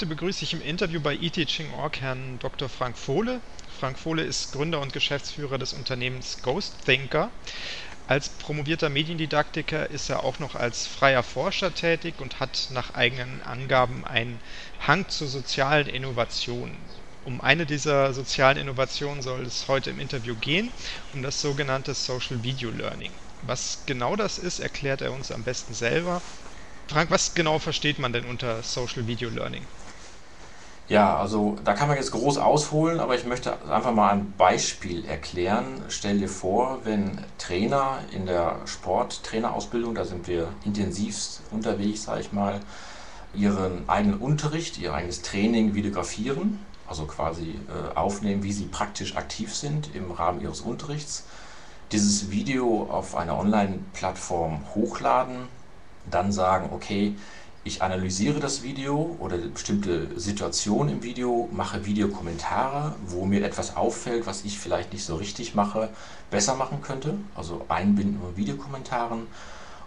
Heute begrüße ich im Interview bei eTeaching.org Herrn Dr. Frank Fohle. Frank Fohle ist Gründer und Geschäftsführer des Unternehmens Ghost Thinker. Als promovierter Mediendidaktiker ist er auch noch als freier Forscher tätig und hat nach eigenen Angaben einen Hang zur sozialen Innovation. Um eine dieser sozialen Innovationen soll es heute im Interview gehen, um das sogenannte Social Video Learning. Was genau das ist, erklärt er uns am besten selber. Frank, was genau versteht man denn unter Social Video Learning? Ja, also da kann man jetzt groß ausholen, aber ich möchte einfach mal ein Beispiel erklären. Stell dir vor, wenn Trainer in der Sporttrainerausbildung, da sind wir intensivst unterwegs, sage ich mal, ihren eigenen Unterricht, ihr eigenes Training videografieren, also quasi äh, aufnehmen, wie sie praktisch aktiv sind im Rahmen ihres Unterrichts, dieses Video auf einer Online-Plattform hochladen, dann sagen, okay, ich analysiere das Video oder bestimmte Situationen im Video, mache Videokommentare, wo mir etwas auffällt, was ich vielleicht nicht so richtig mache, besser machen könnte, also Einbinden von Videokommentaren.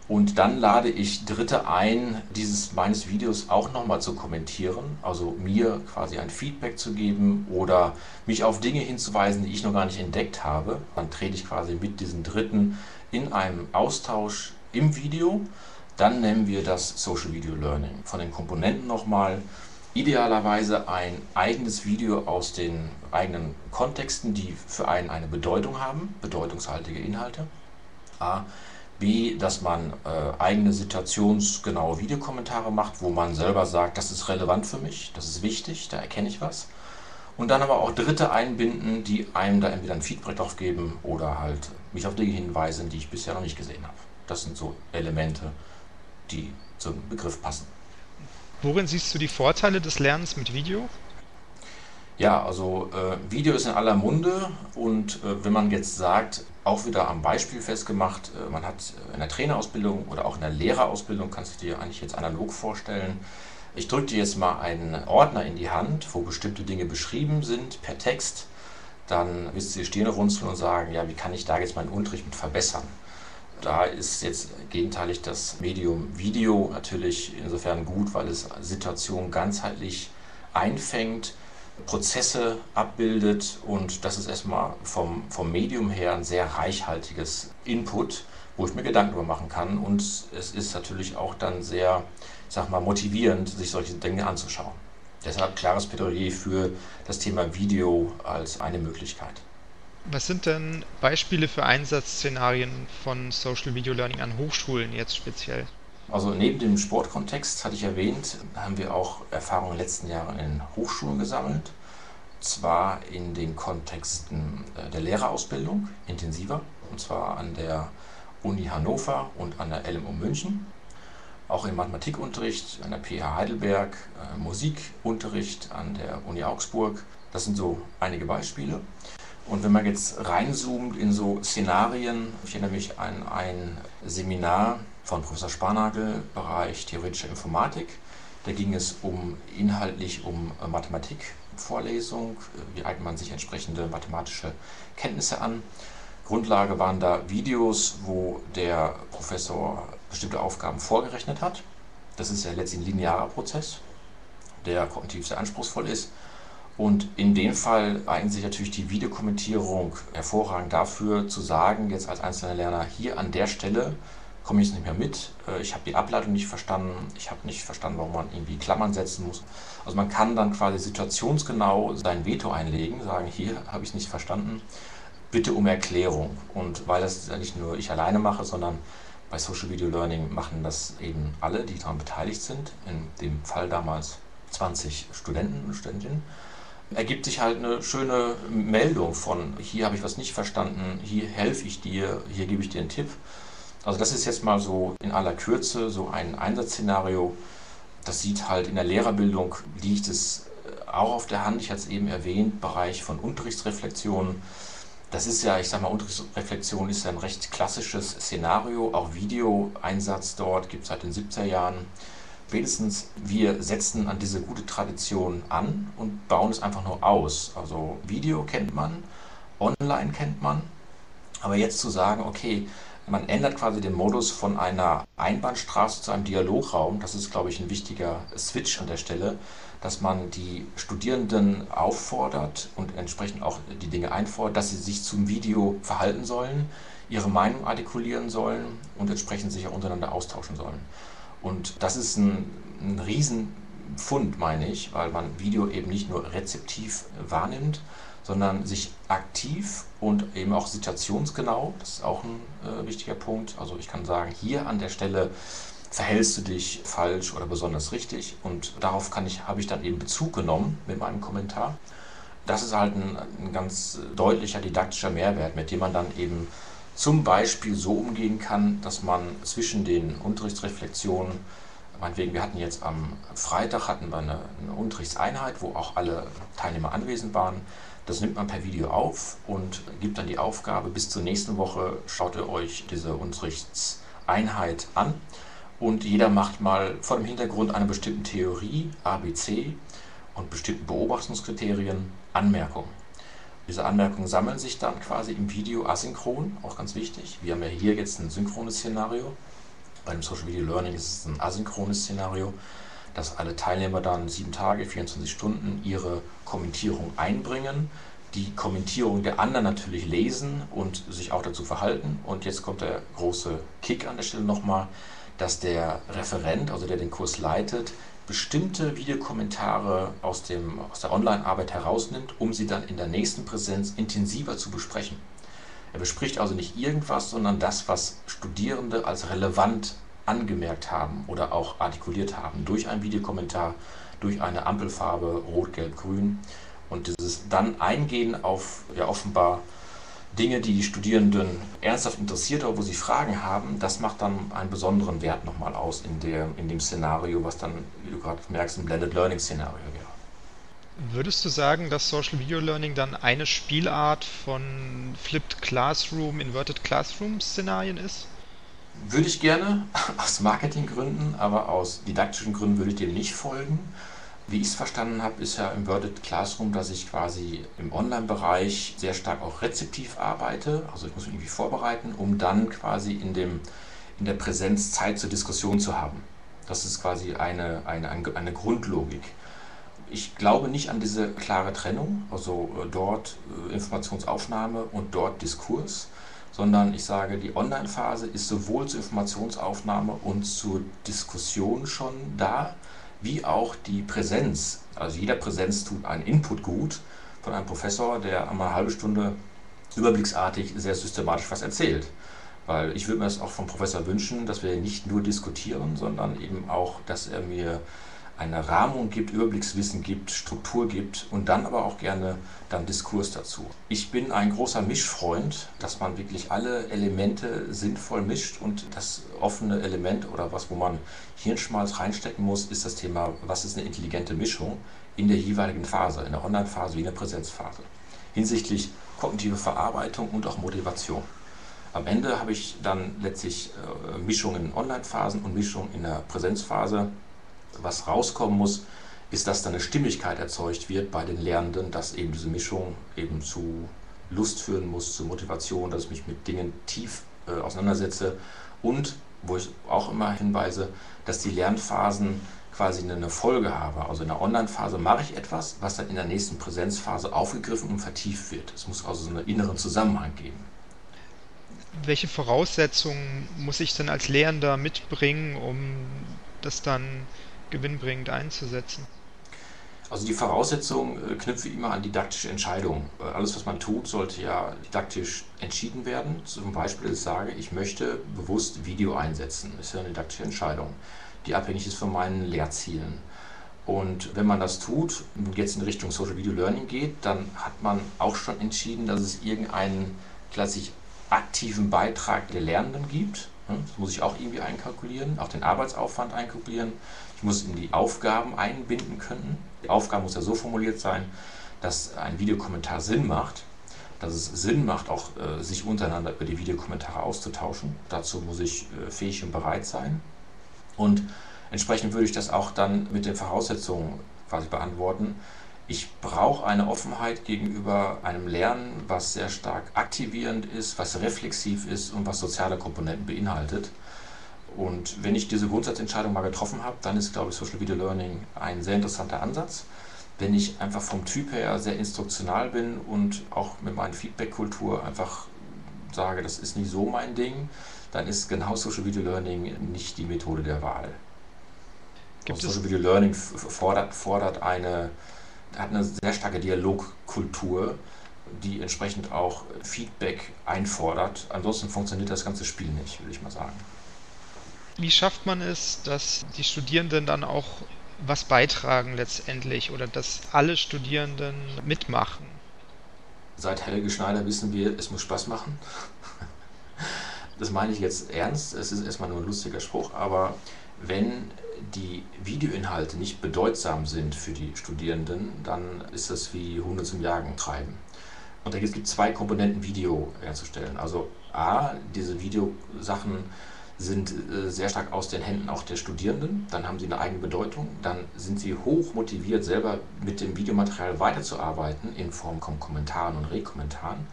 Und dann lade ich Dritte ein, dieses meines Videos auch nochmal zu kommentieren, also mir quasi ein Feedback zu geben oder mich auf Dinge hinzuweisen, die ich noch gar nicht entdeckt habe. Dann trete ich quasi mit diesen Dritten in einem Austausch im Video dann nennen wir das Social Video Learning. Von den Komponenten nochmal. Idealerweise ein eigenes Video aus den eigenen Kontexten, die für einen eine Bedeutung haben, bedeutungshaltige Inhalte. A. B, dass man äh, eigene situationsgenaue Videokommentare macht, wo man selber sagt, das ist relevant für mich, das ist wichtig, da erkenne ich was. Und dann aber auch Dritte einbinden, die einem da entweder ein Feedback drauf geben oder halt mich auf Dinge hinweisen, die ich bisher noch nicht gesehen habe. Das sind so Elemente, die zum Begriff passen. Worin siehst du die Vorteile des Lernens mit Video? Ja, also äh, Video ist in aller Munde und äh, wenn man jetzt sagt, auch wieder am Beispiel festgemacht, äh, man hat in der Trainerausbildung oder auch in der Lehrerausbildung, kannst du dir eigentlich jetzt analog vorstellen, ich drücke dir jetzt mal einen Ordner in die Hand, wo bestimmte Dinge beschrieben sind per Text, dann wirst du die Stirn runzeln und sagen, ja, wie kann ich da jetzt meinen Unterricht mit verbessern? Da ist jetzt gegenteilig das Medium Video natürlich insofern gut, weil es Situationen ganzheitlich einfängt, Prozesse abbildet und das ist erstmal vom, vom Medium her ein sehr reichhaltiges Input, wo ich mir Gedanken darüber machen kann und es ist natürlich auch dann sehr, ich sag mal, motivierend, sich solche Dinge anzuschauen. Deshalb klares Plädoyer für das Thema Video als eine Möglichkeit. Was sind denn Beispiele für Einsatzszenarien von Social Video Learning an Hochschulen jetzt speziell? Also neben dem Sportkontext hatte ich erwähnt, haben wir auch Erfahrungen in den letzten Jahren in Hochschulen gesammelt. Zwar in den Kontexten äh, der Lehrerausbildung intensiver, und zwar an der Uni Hannover und an der LMU München. Auch im Mathematikunterricht an der PH Heidelberg, äh, Musikunterricht an der Uni Augsburg. Das sind so einige Beispiele. Und wenn man jetzt reinzoomt in so Szenarien, ich erinnere mich an ein Seminar von Professor Sparnagel, Bereich theoretische Informatik. Da ging es um inhaltlich um Mathematikvorlesung, wie eignet man sich entsprechende mathematische Kenntnisse an. Grundlage waren da Videos, wo der Professor bestimmte Aufgaben vorgerechnet hat. Das ist ja letztlich ein linearer Prozess, der kognitiv sehr anspruchsvoll ist. Und in dem Fall eignet sich natürlich die Videokommentierung hervorragend dafür, zu sagen, jetzt als einzelner Lerner, hier an der Stelle komme ich jetzt nicht mehr mit, äh, ich habe die Ableitung nicht verstanden, ich habe nicht verstanden, warum man irgendwie Klammern setzen muss. Also man kann dann quasi situationsgenau sein Veto einlegen, sagen, hier habe ich es nicht verstanden, bitte um Erklärung. Und weil das nicht nur ich alleine mache, sondern bei Social Video Learning machen das eben alle, die daran beteiligt sind, in dem Fall damals 20 Studenten und Studentinnen ergibt sich halt eine schöne Meldung von, hier habe ich was nicht verstanden, hier helfe ich dir, hier gebe ich dir einen Tipp. Also das ist jetzt mal so in aller Kürze so ein Einsatzszenario. Das sieht halt in der Lehrerbildung, liegt es äh, auch auf der Hand, ich hatte es eben erwähnt, Bereich von Unterrichtsreflexion. Das ist ja, ich sag mal, Unterrichtsreflexion ist ja ein recht klassisches Szenario, auch Videoeinsatz dort gibt es seit den 70er Jahren spätestens wir setzen an diese gute Tradition an und bauen es einfach nur aus. Also Video kennt man, online kennt man, aber jetzt zu sagen, okay, Man ändert quasi den Modus von einer Einbahnstraße zu einem Dialograum. Das ist, glaube ich, ein wichtiger Switch an der Stelle, dass man die Studierenden auffordert und entsprechend auch die Dinge einfordert, dass sie sich zum Video verhalten sollen, ihre Meinung artikulieren sollen und entsprechend sich auch untereinander austauschen sollen. Und das ist ein, ein Riesenfund, meine ich, weil man Video eben nicht nur rezeptiv wahrnimmt, sondern sich aktiv und eben auch situationsgenau, das ist auch ein äh, wichtiger Punkt. Also ich kann sagen, hier an der Stelle verhältst du dich falsch oder besonders richtig und darauf kann ich, habe ich dann eben Bezug genommen mit meinem Kommentar. Das ist halt ein, ein ganz deutlicher didaktischer Mehrwert, mit dem man dann eben zum Beispiel so umgehen kann, dass man zwischen den Unterrichtsreflexionen, meinetwegen, wir hatten jetzt am Freitag hatten wir eine, eine Unterrichtseinheit, wo auch alle Teilnehmer anwesend waren, das nimmt man per Video auf und gibt dann die Aufgabe, bis zur nächsten Woche schaut ihr euch diese Unterrichtseinheit an und jeder macht mal vor dem Hintergrund einer bestimmten Theorie, ABC und bestimmten Beobachtungskriterien Anmerkungen. Diese Anmerkungen sammeln sich dann quasi im Video asynchron, auch ganz wichtig. Wir haben ja hier jetzt ein synchrones Szenario. Bei dem Social Video Learning ist es ein asynchrones Szenario dass alle Teilnehmer dann sieben Tage, 24 Stunden ihre Kommentierung einbringen, die Kommentierung der anderen natürlich lesen und sich auch dazu verhalten. Und jetzt kommt der große Kick an der Stelle nochmal, dass der Referent, also der den Kurs leitet, bestimmte Videokommentare aus, dem, aus der Online-Arbeit herausnimmt, um sie dann in der nächsten Präsenz intensiver zu besprechen. Er bespricht also nicht irgendwas, sondern das, was Studierende als relevant angemerkt haben oder auch artikuliert haben durch einen Videokommentar, durch eine Ampelfarbe Rot, Gelb, Grün und dieses dann Eingehen auf ja offenbar Dinge, die die Studierenden ernsthaft interessiert oder wo sie Fragen haben, das macht dann einen besonderen Wert nochmal aus in, der, in dem Szenario, was dann, wie du gerade merkst, ein Blended Learning Szenario wäre. Würdest du sagen, dass Social Video Learning dann eine Spielart von Flipped Classroom, Inverted Classroom Szenarien ist? Würde ich gerne, aus Marketinggründen, aber aus didaktischen Gründen würde ich dem nicht folgen. Wie ich es verstanden habe, ist ja im Worded Classroom, dass ich quasi im Online-Bereich sehr stark auch rezeptiv arbeite. Also ich muss mich irgendwie vorbereiten, um dann quasi in, dem, in der Präsenz Zeit zur Diskussion zu haben. Das ist quasi eine, eine, eine Grundlogik. Ich glaube nicht an diese klare Trennung, also äh, dort äh, Informationsaufnahme und dort Diskurs sondern ich sage, die Online-Phase ist sowohl zur Informationsaufnahme und zur Diskussion schon da, wie auch die Präsenz. Also jeder Präsenz tut einen Input gut von einem Professor, der einmal eine halbe Stunde überblicksartig sehr systematisch was erzählt. Weil ich würde mir das auch vom Professor wünschen, dass wir nicht nur diskutieren, sondern eben auch, dass er mir eine Rahmung gibt, Überblickswissen gibt, Struktur gibt und dann aber auch gerne dann Diskurs dazu. Ich bin ein großer Mischfreund, dass man wirklich alle Elemente sinnvoll mischt und das offene Element oder was, wo man Hirnschmalz reinstecken muss, ist das Thema, was ist eine intelligente Mischung in der jeweiligen Phase, in der Online-Phase wie in der Präsenzphase. Hinsichtlich kognitive Verarbeitung und auch Motivation. Am Ende habe ich dann letztlich äh, Mischungen in Online-Phasen und Mischungen in der Präsenzphase was rauskommen muss, ist, dass da eine Stimmigkeit erzeugt wird bei den Lernenden, dass eben diese Mischung eben zu Lust führen muss, zu Motivation, dass ich mich mit Dingen tief äh, auseinandersetze und, wo ich auch immer hinweise, dass die Lernphasen quasi eine Folge haben. Also in der Online-Phase mache ich etwas, was dann in der nächsten Präsenzphase aufgegriffen und vertieft wird. Es muss also so einen inneren Zusammenhang geben. Welche Voraussetzungen muss ich denn als Lehrender mitbringen, um das dann gewinnbringend einzusetzen? Also die Voraussetzung äh, knüpfe immer an didaktische Entscheidungen. Äh, alles, was man tut, sollte ja didaktisch entschieden werden. Zum Beispiel, ich sage, ich möchte bewusst Video einsetzen. Das ist ja eine didaktische Entscheidung, die abhängig ist von meinen Lehrzielen. Und wenn man das tut und jetzt in Richtung Social Video Learning geht, dann hat man auch schon entschieden, dass es irgendeinen klassisch aktiven Beitrag der Lernenden gibt. Das muss ich auch irgendwie einkalkulieren, auch den Arbeitsaufwand einkalkulieren. Ich muss in die Aufgaben einbinden können. Die Aufgabe muss ja so formuliert sein, dass ein Videokommentar Sinn macht, dass es Sinn macht, auch äh, sich untereinander über die Videokommentare auszutauschen. Dazu muss ich äh, fähig und bereit sein. Und entsprechend würde ich das auch dann mit den Voraussetzungen quasi beantworten. Ich brauche eine Offenheit gegenüber einem Lernen, was sehr stark aktivierend ist, was reflexiv ist und was soziale Komponenten beinhaltet. Und wenn ich diese Grundsatzentscheidung mal getroffen habe, dann ist, glaube ich, Social Video Learning ein sehr interessanter Ansatz. Wenn ich einfach vom Typ her sehr instruktional bin und auch mit meiner Feedback-Kultur einfach sage, das ist nicht so mein Ding, dann ist genau Social Video Learning nicht die Methode der Wahl. Gibt Social Video Learning fordert, fordert eine, hat eine sehr starke Dialogkultur, die entsprechend auch Feedback einfordert. Ansonsten funktioniert das ganze Spiel nicht, würde ich mal sagen. Wie schafft man es, dass die Studierenden dann auch was beitragen letztendlich oder dass alle Studierenden mitmachen? Seit Helge Schneider wissen wir, es muss Spaß machen. Das meine ich jetzt ernst. Es ist erstmal nur ein lustiger Spruch, aber wenn die Videoinhalte nicht bedeutsam sind für die Studierenden, dann ist das wie Hunde zum Jagen treiben. Und da gibt es zwei Komponenten, Video herzustellen. Also A, diese Videosachen sind äh, sehr stark aus den Händen auch der Studierenden, dann haben sie eine eigene Bedeutung, dann sind sie hoch motiviert, selber mit dem Videomaterial weiterzuarbeiten in Form von Kommentaren und Rekommentaren.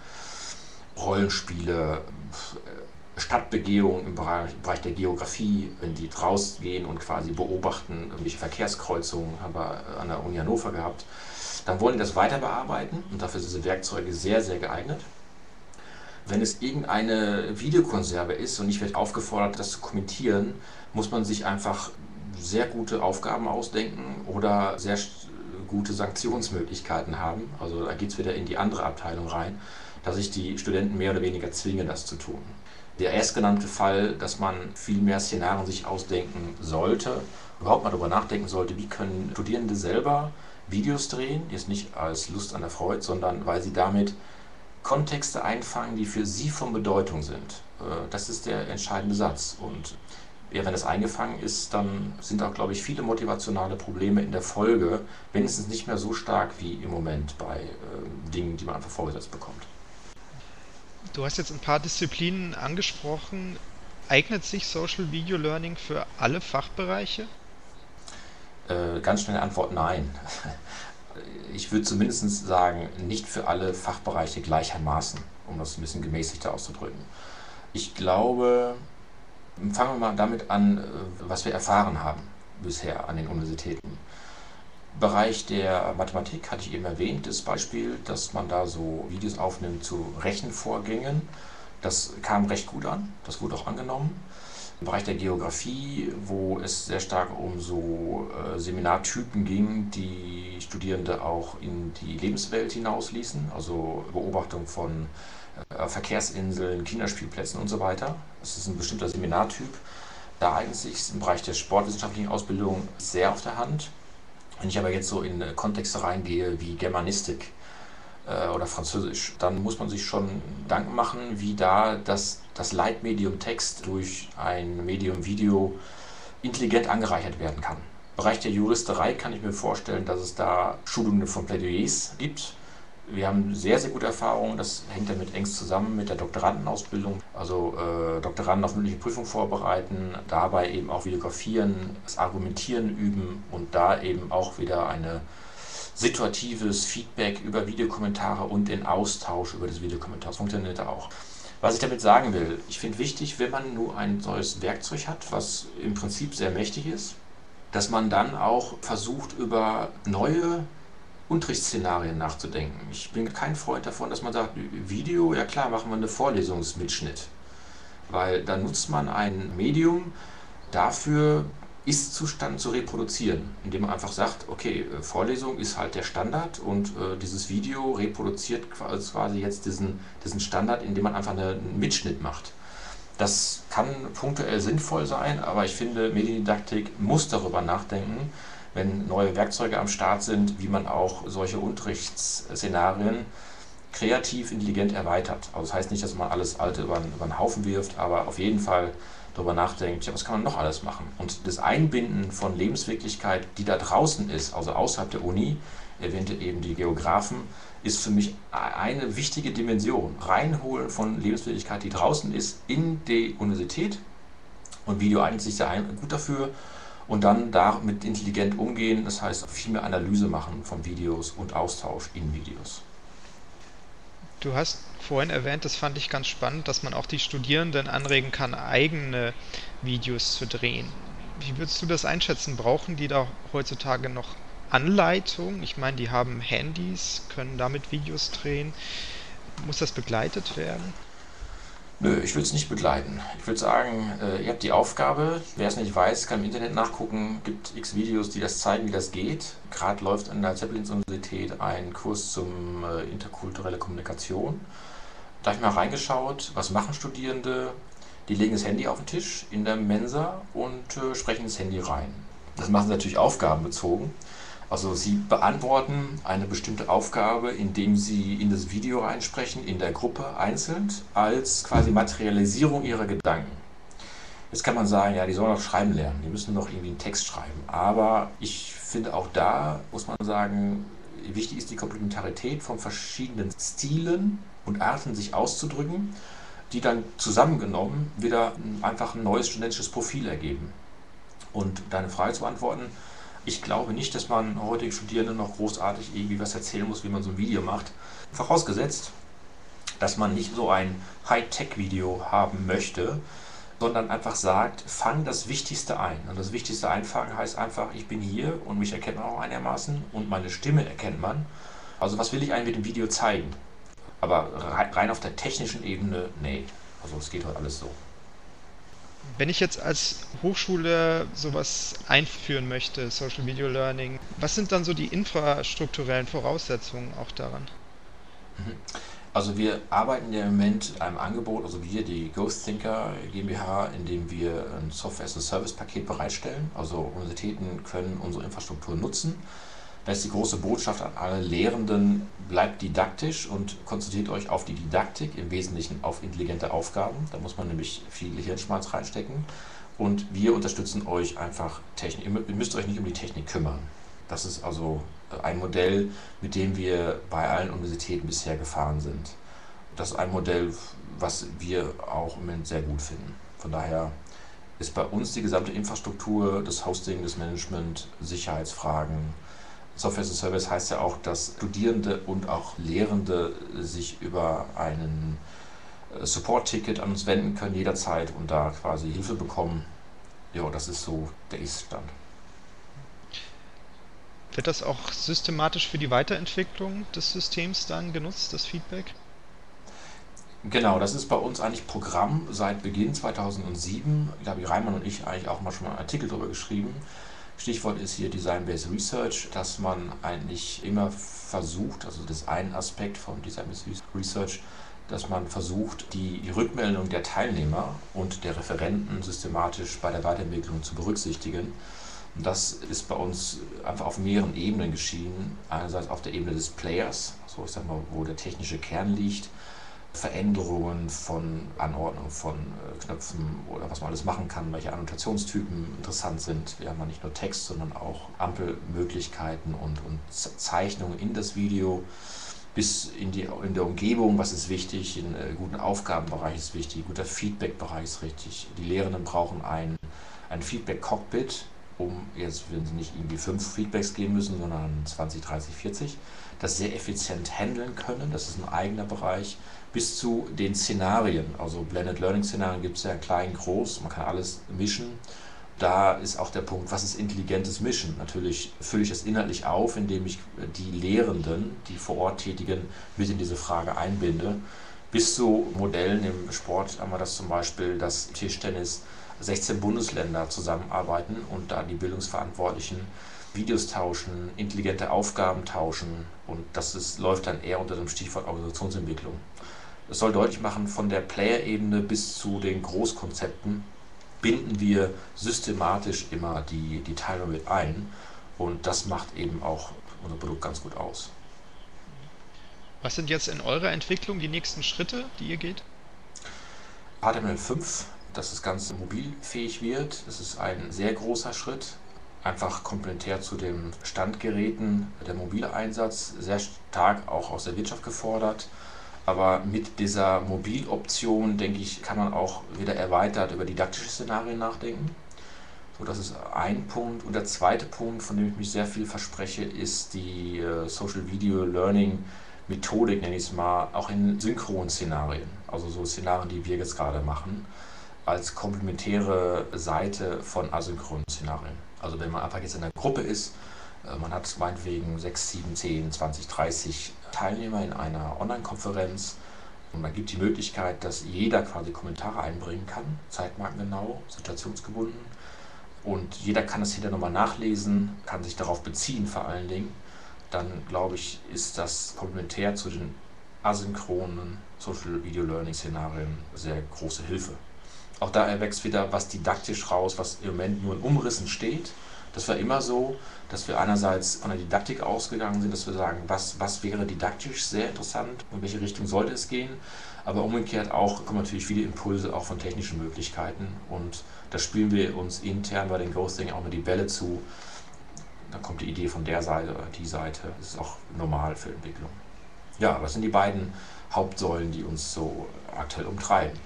Rollenspiele, Stadtbegehung im Bereich, im Bereich, der Geografie, wenn die rausgehen und quasi beobachten, irgendwelche Verkehrskreuzungen haben wir an der Uni Hannover gehabt, dann wollen die das weiter bearbeiten und dafür sind diese Werkzeuge sehr, sehr geeignet. Wenn es irgendeine Videokonserve ist und ich werde aufgefordert, das zu kommentieren, muss man sich einfach sehr gute Aufgaben ausdenken oder sehr gute Sanktionsmöglichkeiten haben. Also da geht es wieder in die andere Abteilung rein, dass ich die Studenten mehr oder weniger zwinge, das zu tun der erstgenannte Fall, dass man viel mehr Szenarien sich ausdenken sollte, überhaupt mal darüber nachdenken sollte, wie können Studierende selber Videos drehen, jetzt nicht als Lust an der Freude, sondern weil sie damit Kontexte einfangen, die für sie von Bedeutung sind. Äh, das ist der entscheidende Satz. Und ja, wenn das eingefangen ist, dann sind auch, glaube ich, viele motivationale Probleme in der Folge wenigstens nicht mehr so stark wie im Moment bei äh, Dingen, die man einfach vorgesetzt bekommt. Du hast jetzt ein paar Disziplinen angesprochen. Eignet sich Social Video Learning für alle Fachbereiche? Äh, ganz schnelle Antwort nein. Ich würde zumindest sagen, nicht für alle Fachbereiche gleichermaßen, um das ein bisschen gemäßigter auszudrücken. Ich glaube, fangen wir mal damit an, äh, was wir erfahren haben bisher an den Universitäten. Bereich der Mathematik hatte ich eben erwähnt, das Beispiel, dass man da so Videos aufnimmt zu Rechenvorgängen. Das kam recht gut an, das wurde auch angenommen. Im Bereich der Geografie, wo es sehr stark um so äh, Seminartypen ging, die Studierende auch in die Lebenswelt hinausließen, also Beobachtung von äh, Verkehrsinseln, Kinderspielplätzen und so weiter. Das ist ein bestimmter Seminartyp. Da eignet sich im Bereich der sportwissenschaftlichen Ausbildung sehr auf der Hand. Wenn ich aber jetzt so in Kontexte reingehe wie Germanistik äh, oder Französisch, dann muss man sich schon Gedanken machen, wie da das, das Leitmedium Text durch ein Medium Video intelligent angereichert werden kann. Im Bereich der Juristerei kann ich mir vorstellen, dass es da Schulungen von Plädoyers gibt, wir haben sehr, sehr gute Erfahrungen. Das hängt damit eng zusammen mit der Doktorandenausbildung. Also äh, Doktoranden auf mündliche Prüfung vorbereiten, dabei eben auch videografieren, das Argumentieren üben und da eben auch wieder ein situatives Feedback über Videokommentare und den Austausch über das Videokommentar. Das funktioniert auch. Was ich damit sagen will, ich finde wichtig, wenn man nur ein solches Werkzeug hat, was im Prinzip sehr mächtig ist, dass man dann auch versucht, über neue Unterrichtsszenarien nachzudenken. Ich bin kein Freund davon, dass man sagt, Video, ja klar, machen wir eine Vorlesungsmitschnitt. Weil da nutzt man ein Medium dafür, Ist-Zustand zu reproduzieren, indem man einfach sagt, okay, äh, Vorlesung ist halt der Standard und äh, dieses Video reproduziert quasi jetzt diesen, diesen Standard, indem man einfach einen Mitschnitt macht. Das kann punktuell sinnvoll sein, aber ich finde, Mediendidaktik muss darüber nachdenken, wenn neue Werkzeuge am Start sind, wie man auch solche Unterrichtsszenarien kreativ, intelligent erweitert. Also das heißt nicht, dass man alles Alte über, über den Haufen wirft, aber auf jeden Fall darüber nachdenkt, ja, was kann man noch alles machen? Und das Einbinden von Lebenswirklichkeit, die da draußen ist, also außerhalb der Uni, erwähnte eben die Geografen, ist für mich eine wichtige Dimension. Reinholen von Lebenswirklichkeit, die draußen ist, in die Universität. Und Video eignet sich sehr gut dafür und dann damit intelligent umgehen, das heißt viel mehr Analyse machen von Videos und Austausch in Videos. Du hast vorhin erwähnt, das fand ich ganz spannend, dass man auch die Studierenden anregen kann, eigene Videos zu drehen. Wie würdest du das einschätzen? Brauchen die da heutzutage noch Anleitung? Ich meine, die haben Handys, können damit Videos drehen. Muss das begleitet werden? Nö, ich will es nicht begleiten. Ich würde sagen, äh, ihr habt die Aufgabe. Wer es nicht weiß, kann im Internet nachgucken. gibt x Videos, die das zeigen, wie das geht. Gerade läuft an der Zeppelins-Universität ein Kurs zum äh, interkulturelle Kommunikation. Da habe ich mal reingeschaut, was machen Studierende? Die legen das Handy auf den Tisch in der Mensa und äh, sprechen das Handy rein. Das machen sie natürlich aufgabenbezogen. Also Sie beantworten eine bestimmte Aufgabe, indem Sie in das Video reinsprechen, in der Gruppe einzeln, als quasi Materialisierung Ihrer Gedanken. Jetzt kann man sagen, ja, die sollen doch schreiben lernen, die müssen doch irgendwie einen Text schreiben. Aber ich finde auch da, muss man sagen, wichtig ist die Komplementarität von verschiedenen Stilen und Arten, sich auszudrücken, die dann zusammengenommen wieder einfach ein neues studentisches Profil ergeben. Und deine Frage zu beantworten, ich glaube nicht, dass man heutige Studierenden noch großartig irgendwie was erzählen muss, wie man so ein Video macht. Vorausgesetzt, dass man nicht so ein High-Tech-Video haben möchte, sondern einfach sagt, fang das Wichtigste ein. Und das Wichtigste einfangen heißt einfach, ich bin hier und mich erkennt man auch einigermaßen und meine Stimme erkennt man. Also was will ich eigentlich mit dem Video zeigen? Aber rein auf der technischen Ebene, nee. Also es geht heute alles so. Wenn ich jetzt als Hochschule sowas einführen möchte, Social Video Learning, was sind dann so die infrastrukturellen Voraussetzungen auch daran? Mhm. Also wir arbeiten ja im Moment in einem Angebot, also wir, die Ghost Thinker GmbH, in dem wir ein Software as a Service Paket bereitstellen. Also Universitäten können unsere Infrastruktur nutzen da ist die große Botschaft an alle Lehrenden, bleibt didaktisch und konzentriert euch auf die Didaktik, im Wesentlichen auf intelligente Aufgaben. Da muss man nämlich viel Hirnschmalz reinstecken. Und wir unterstützen euch einfach technisch. Ihr müsst euch nicht um die Technik kümmern. Das ist also äh, ein Modell, mit dem wir bei allen Universitäten bisher gefahren sind. Das ist ein Modell, was wir auch im Moment sehr gut finden. Von daher ist bei uns die gesamte Infrastruktur, das Hosting, das Management, Sicherheitsfragen, Software as a Service heißt ja auch, dass Studierende und auch Lehrende sich über einen äh, Support-Ticket an uns wenden können jederzeit und da quasi Hilfe bekommen. Ja, das ist so der Ist-Stand. Wird das auch systematisch für die Weiterentwicklung des Systems dann genutzt, das Feedback? Genau, das ist bei uns eigentlich Programm seit Beginn 2007. Da habe Reimann und ich eigentlich auch mal schon mal einen Artikel darüber geschrieben. Stichwort ist hier Design-Based Research, dass man eigentlich immer versucht, also das ist ein Aspekt von Design-Based Research, dass man versucht, die, die Rückmeldung der Teilnehmer und der Referenten systematisch bei der Weiterentwicklung zu berücksichtigen. Und das ist bei uns einfach auf mehreren Ebenen geschehen. Einerseits auf der Ebene des Players, so ich sag mal, wo der technische Kern liegt, Veränderungen von Anordnung von äh, Knöpfen oder was man alles machen kann, welche Annotationstypen interessant sind. Wir haben ja nicht nur Text, sondern auch Ampelmöglichkeiten und, und Zeichnungen in das Video bis in, die, in der Umgebung, was ist wichtig, ein äh, guten Aufgabenbereich ist wichtig, guter Feedbackbereich ist richtig. Die Lehrenden brauchen ein, ein Feedback-Cockpit, um jetzt, wenn sie nicht irgendwie fünf Feedbacks geben müssen, sondern 20, 30, 40, das sehr effizient handeln können. Das ist ein eigener Bereich bis zu den Szenarien. Also Blended Learning Szenarien gibt es ja klein, groß, man kann alles mischen. Da ist auch der Punkt, was ist intelligentes Mischen? Natürlich fülle ich das inhaltlich auf, indem ich die Lehrenden, die vor Ort tätigen, mit in diese Frage einbinde. Bis zu Modellen im Sport haben wir das zum Beispiel, dass Tischtennis 16 Bundesländer zusammenarbeiten und da die Bildungsverantwortlichen Videos tauschen, intelligente Aufgaben tauschen und das ist, läuft dann eher unter dem Stichwort Organisationsentwicklung. Es soll deutlich machen, von der Player-Ebene bis zu den Großkonzepten binden wir systematisch immer die, die Teilnehmer mit ein und das macht eben auch unser Produkt ganz gut aus. Was sind jetzt in eurer Entwicklung die nächsten Schritte, die ihr geht? HTML5, dass das Ganze mobilfähig wird, das ist ein sehr großer Schritt. Einfach komplementär zu den Standgeräten, der mobile Einsatz, sehr stark auch aus der Wirtschaft gefordert. Aber mit dieser Mobiloption, denke ich, kann man auch wieder erweitert über didaktische Szenarien nachdenken. So, das ist ein Punkt. Und der zweite Punkt, von dem ich mich sehr viel verspreche, ist die äh, Social Video Learning Methodik, nenne ich es mal, auch in synchronen Szenarien. Also so Szenarien, die wir jetzt gerade machen, als komplementäre Seite von asynchronen Szenarien. Also wenn man einfach jetzt in einer Gruppe ist, äh, man hat meinetwegen 6, 7, 10, 20, 30 Teilnehmer in einer Online-Konferenz und man gibt die Möglichkeit, dass jeder quasi Kommentare einbringen kann, zeitmarkengenau, situationsgebunden und jeder kann das hinterher nochmal nachlesen, kann sich darauf beziehen vor allen Dingen, dann glaube ich, ist das komplementär zu den asynchronen Social Video Learning Szenarien sehr große Hilfe. Auch da erwächst wieder was didaktisch raus, was im Moment nur in Umrissen steht. Das war immer so, dass wir einerseits von der Didaktik ausgegangen sind, dass wir sagen, was, was wäre didaktisch sehr interessant, in welche Richtung sollte es gehen. Aber umgekehrt auch kommen natürlich viele Impulse auch von technischen Möglichkeiten und da spielen wir uns intern bei den Ghosting auch mal die Bälle zu. Da kommt die Idee von der Seite oder die Seite. Das ist auch normal für Entwicklung. Ja, das sind die beiden Hauptsäulen, die uns so aktuell umtreiben.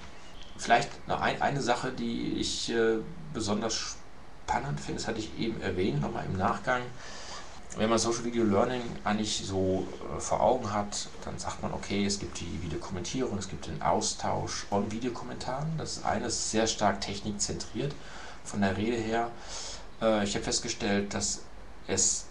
Vielleicht noch ein, eine Sache, die ich äh, besonders spannend finde, das hatte ich eben erwähnt, nochmal im Nachgang wenn man Social Video Learning eigentlich so äh, vor Augen hat, dann sagt man, okay, es gibt die Videokommentierung, es gibt den Austausch von Videokommentaren. Das ist eines sehr stark technikzentriert von der Rede her. Äh, ich habe festgestellt, dass es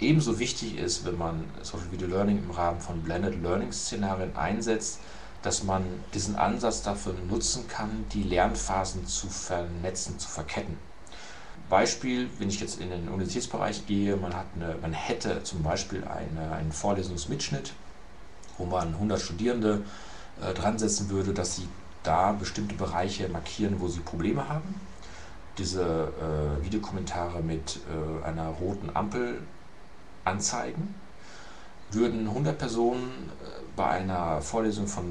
ebenso wichtig ist, wenn man Social Video Learning im Rahmen von Blended Learning Szenarien einsetzt, dass man diesen Ansatz dafür nutzen kann, die Lernphasen zu vernetzen, zu verketten. Beispiel, wenn ich jetzt in den Universitätsbereich gehe, man, hat eine, man hätte zum Beispiel eine, einen Vorlesungsmitschnitt, wo man 100 Studierende äh, dran setzen würde, dass sie da bestimmte Bereiche markieren, wo sie Probleme haben. Diese äh, Videokommentare mit äh, einer roten Ampel anzeigen. Würden 100 Personen äh, bei einer Vorlesung von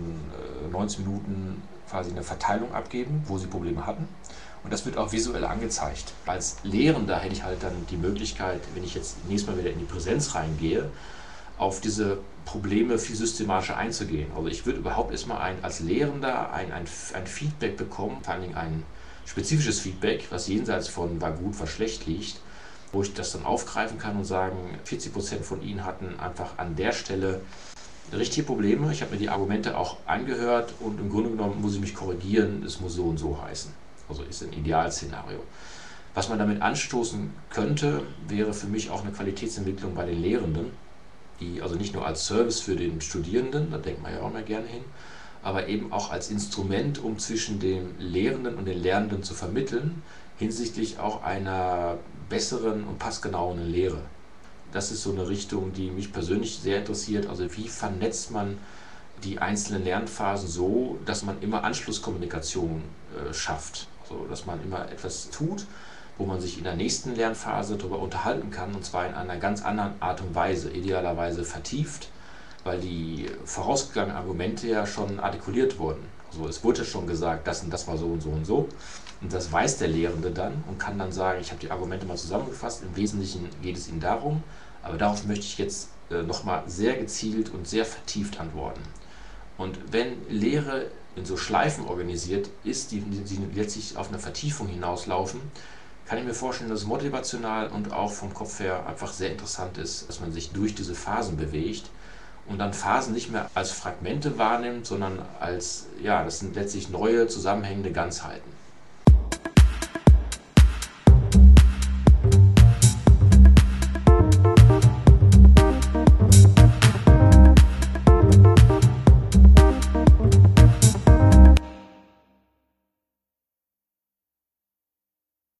90 äh, Minuten quasi eine Verteilung abgeben, wo sie Probleme hatten und das wird auch visuell angezeigt. Als Lehrender hätte ich halt dann die Möglichkeit, wenn ich jetzt nächstes Mal wieder in die Präsenz reingehe, auf diese Probleme viel systematischer einzugehen. Also ich würde überhaupt erstmal ein, als Lehrender ein, ein, ein Feedback bekommen, vor allen Dingen ein spezifisches Feedback, was jenseits von war gut, war schlecht liegt, wo ich das dann aufgreifen kann und sagen, 40% von Ihnen hatten einfach an der Stelle richtige Probleme. Ich habe mir die Argumente auch angehört und im Grunde genommen muss ich mich korrigieren, es muss so und so heißen. Also ist ein Idealszenario. Was man damit anstoßen könnte, wäre für mich auch eine Qualitätsentwicklung bei den Lehrenden, die also nicht nur als Service für den Studierenden, da denkt man ja auch mal gerne hin, aber eben auch als Instrument, um zwischen dem Lehrenden und den Lernenden zu vermitteln, hinsichtlich auch einer besseren und passgenauen Lehre. Das ist so eine Richtung, die mich persönlich sehr interessiert. Also wie vernetzt man die einzelnen Lernphasen so, dass man immer Anschlusskommunikation äh, schafft so dass man immer etwas tut, wo man sich in der nächsten Lernphase darüber unterhalten kann, und zwar in einer ganz anderen Art und Weise, idealerweise vertieft, weil die vorausgegangenen Argumente ja schon artikuliert wurden. Also es wurde schon gesagt, das und das war so und so und so. Und das weiß der Lehrende dann und kann dann sagen, ich habe die Argumente mal zusammengefasst. Im Wesentlichen geht es ihm darum, aber darauf möchte ich jetzt äh, nochmal sehr gezielt und sehr vertieft antworten. Und wenn Lehre in so Schleifen organisiert ist, die, die letztlich auf eine Vertiefung hinauslaufen, kann ich mir vorstellen, dass es motivational und auch vom Kopf her einfach sehr interessant ist, dass man sich durch diese Phasen bewegt und dann Phasen nicht mehr als Fragmente wahrnimmt, sondern als, ja, das sind letztlich neue zusammenhängende Ganzheiten.